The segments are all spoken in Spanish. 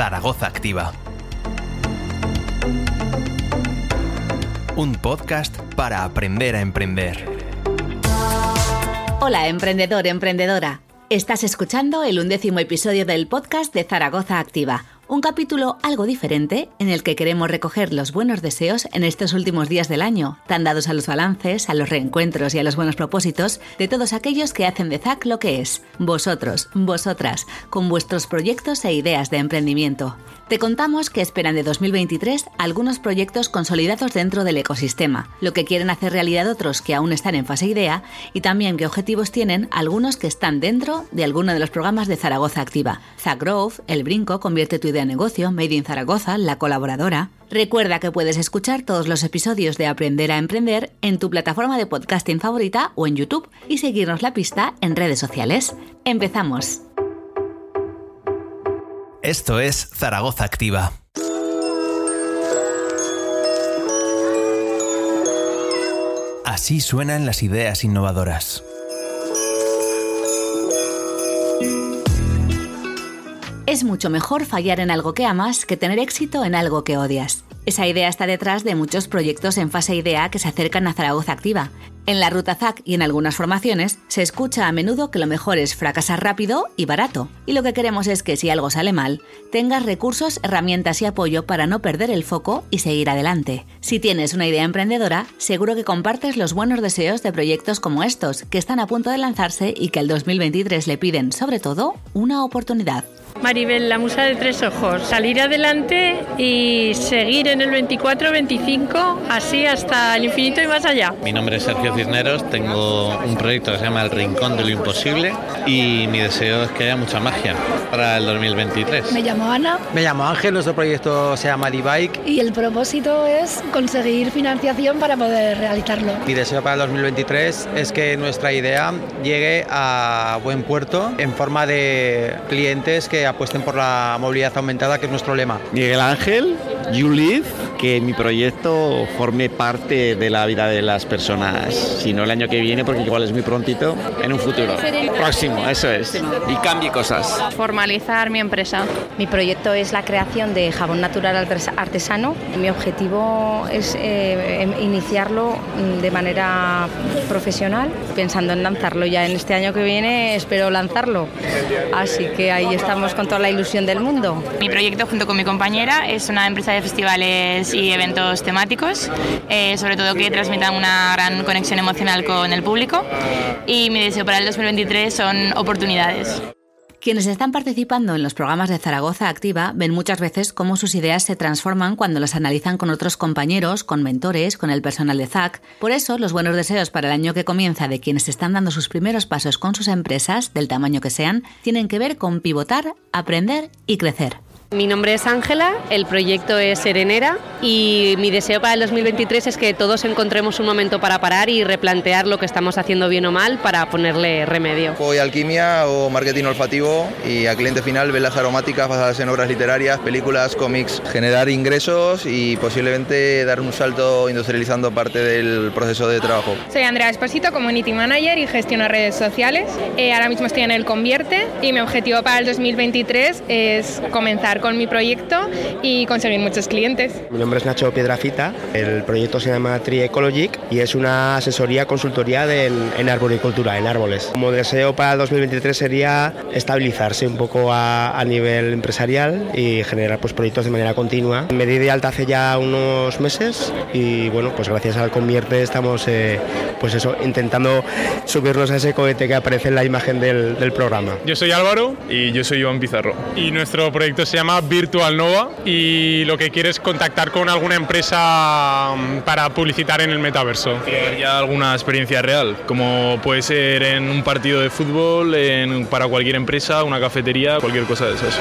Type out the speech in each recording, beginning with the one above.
Zaragoza Activa. Un podcast para aprender a emprender. Hola, emprendedor, emprendedora. Estás escuchando el undécimo episodio del podcast de Zaragoza Activa un capítulo algo diferente en el que queremos recoger los buenos deseos en estos últimos días del año, tan dados a los balances, a los reencuentros y a los buenos propósitos de todos aquellos que hacen de ZAC lo que es, vosotros, vosotras, con vuestros proyectos e ideas de emprendimiento. Te contamos que esperan de 2023 algunos proyectos consolidados dentro del ecosistema, lo que quieren hacer realidad otros que aún están en fase idea y también qué objetivos tienen algunos que están dentro de alguno de los programas de Zaragoza Activa. Zagrowth, El Brinco, Convierte tu idea negocio, Made in Zaragoza, La Colaboradora. Recuerda que puedes escuchar todos los episodios de Aprender a Emprender en tu plataforma de podcasting favorita o en YouTube y seguirnos la pista en redes sociales. ¡Empezamos! Esto es Zaragoza Activa. Así suenan las ideas innovadoras. Es mucho mejor fallar en algo que amas que tener éxito en algo que odias. Esa idea está detrás de muchos proyectos en fase idea que se acercan a Zaragoza Activa. En la ruta ZAC y en algunas formaciones se escucha a menudo que lo mejor es fracasar rápido y barato. Y lo que queremos es que si algo sale mal, tengas recursos, herramientas y apoyo para no perder el foco y seguir adelante. Si tienes una idea emprendedora, seguro que compartes los buenos deseos de proyectos como estos, que están a punto de lanzarse y que el 2023 le piden, sobre todo, una oportunidad. Maribel, la musa de tres ojos. Salir adelante y seguir en el 24-25, así hasta el infinito y más allá. Mi nombre es Sergio Cisneros, tengo un proyecto que se llama El Rincón de lo Imposible y mi deseo es que haya mucha magia para el 2023. Me llamo Ana. Me llamo Ángel, nuestro proyecto se llama D-Bike. Y el propósito es conseguir financiación para poder realizarlo. Mi deseo para el 2023 es que nuestra idea llegue a buen puerto en forma de clientes que apuesten por la movilidad aumentada, que es nuestro lema. Miguel Ángel, You Live, que mi proyecto forme parte de la vida de las personas, si no el año que viene, porque igual es muy prontito, en un futuro próximo, eso es, y cambie cosas. Formalizar mi empresa. Mi proyecto es la creación de jabón natural artesano. Mi objetivo es eh, em, iniciarlo de manera profesional, pensando en lanzarlo ya en este año que viene, espero lanzarlo. Así que ahí estamos con toda la ilusión del mundo. Mi proyecto junto con mi compañera es una empresa de festivales y eventos temáticos, eh, sobre todo que transmitan una gran conexión emocional con el público y mi deseo para el 2023 son oportunidades. Quienes están participando en los programas de Zaragoza Activa ven muchas veces cómo sus ideas se transforman cuando las analizan con otros compañeros, con mentores, con el personal de ZAC. Por eso, los buenos deseos para el año que comienza de quienes están dando sus primeros pasos con sus empresas, del tamaño que sean, tienen que ver con pivotar, aprender y crecer. Mi nombre es Ángela, el proyecto es Serenera y mi deseo para el 2023 es que todos encontremos un momento para parar y replantear lo que estamos haciendo bien o mal para ponerle remedio. Voy alquimia o marketing olfativo y a cliente final velas aromáticas basadas en obras literarias, películas, cómics, generar ingresos y posiblemente dar un salto industrializando parte del proceso de trabajo. Soy Andrea Esposito, Community Manager y gestiono redes sociales. Eh, ahora mismo estoy en el Convierte y mi objetivo para el 2023 es comenzar con mi proyecto y conseguir muchos clientes. Mi nombre es Nacho Piedrafita, el proyecto se llama Tree Ecologic y es una asesoría consultoría en, arboricultura, en árboles. Como deseo para el 2023 sería estabilizarse un poco a, nivel empresarial y generar pues, proyectos de manera continua. Me di de alta hace ya unos meses y bueno, pues gracias al Convierte estamos eh, pues eso, intentando subirnos a ese cohete que aparece en la imagen del, del programa. Yo soy Álvaro y yo soy Iván Pizarro y nuestro proyecto se llama Virtual Nova y lo que quiere es contactar con alguna empresa mm, para publicitar en el metaverso. ya alguna experiencia real, como puede ser en un partido de fútbol, en, para cualquier empresa, una cafetería, cualquier cosa de esas.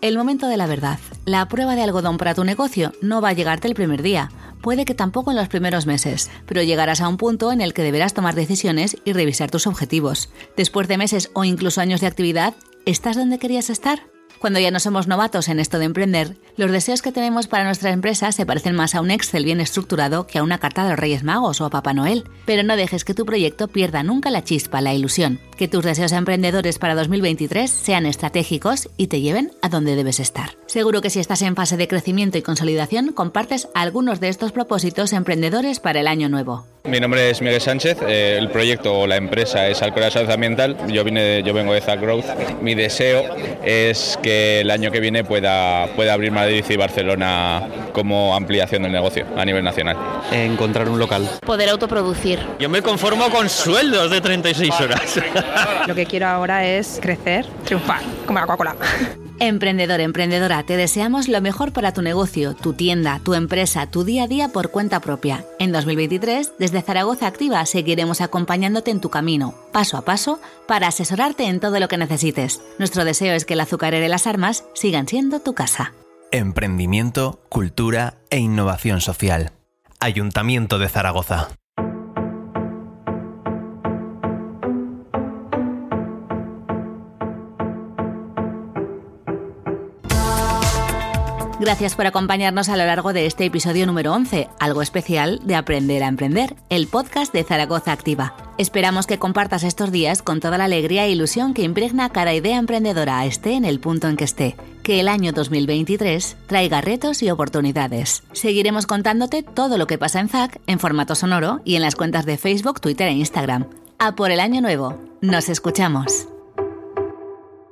El momento de la verdad. La prueba de algodón para tu negocio no va a llegarte el primer día. Puede que tampoco en los primeros meses, pero llegarás a un punto en el que deberás tomar decisiones y revisar tus objetivos. Después de meses o incluso años de actividad, ¿estás donde querías estar? Cuando ya no somos novatos en esto de emprender, los deseos que tenemos para nuestra empresa se parecen más a un Excel bien estructurado que a una carta de los Reyes Magos o a Papá Noel. Pero no dejes que tu proyecto pierda nunca la chispa, la ilusión. Que tus deseos emprendedores para 2023 sean estratégicos y te lleven a donde debes estar. Seguro que si estás en fase de crecimiento y consolidación, compartes algunos de estos propósitos emprendedores para el año nuevo. Mi nombre es Miguel Sánchez, eh, el proyecto o la empresa es Alcora Salud Ambiental, yo, vine, yo vengo de Zack Growth. Mi deseo es que el año que viene pueda, pueda abrir Madrid y Barcelona como ampliación del negocio a nivel nacional. Encontrar un local. Poder autoproducir. Yo me conformo con sueldos de 36 horas. Lo que quiero ahora es crecer, triunfar, como la Coca-Cola. Emprendedor, emprendedora, te deseamos lo mejor para tu negocio, tu tienda, tu empresa, tu día a día por cuenta propia. En 2023, desde Zaragoza Activa seguiremos acompañándote en tu camino, paso a paso, para asesorarte en todo lo que necesites. Nuestro deseo es que el azucarero y las armas sigan siendo tu casa. Emprendimiento, cultura e innovación social. Ayuntamiento de Zaragoza. Gracias por acompañarnos a lo largo de este episodio número 11, algo especial de Aprender a Emprender, el podcast de Zaragoza Activa. Esperamos que compartas estos días con toda la alegría e ilusión que impregna cada idea emprendedora, esté en el punto en que esté. Que el año 2023 traiga retos y oportunidades. Seguiremos contándote todo lo que pasa en ZAC en formato sonoro y en las cuentas de Facebook, Twitter e Instagram. A por el año nuevo. Nos escuchamos.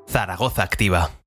Zaragoza Activa.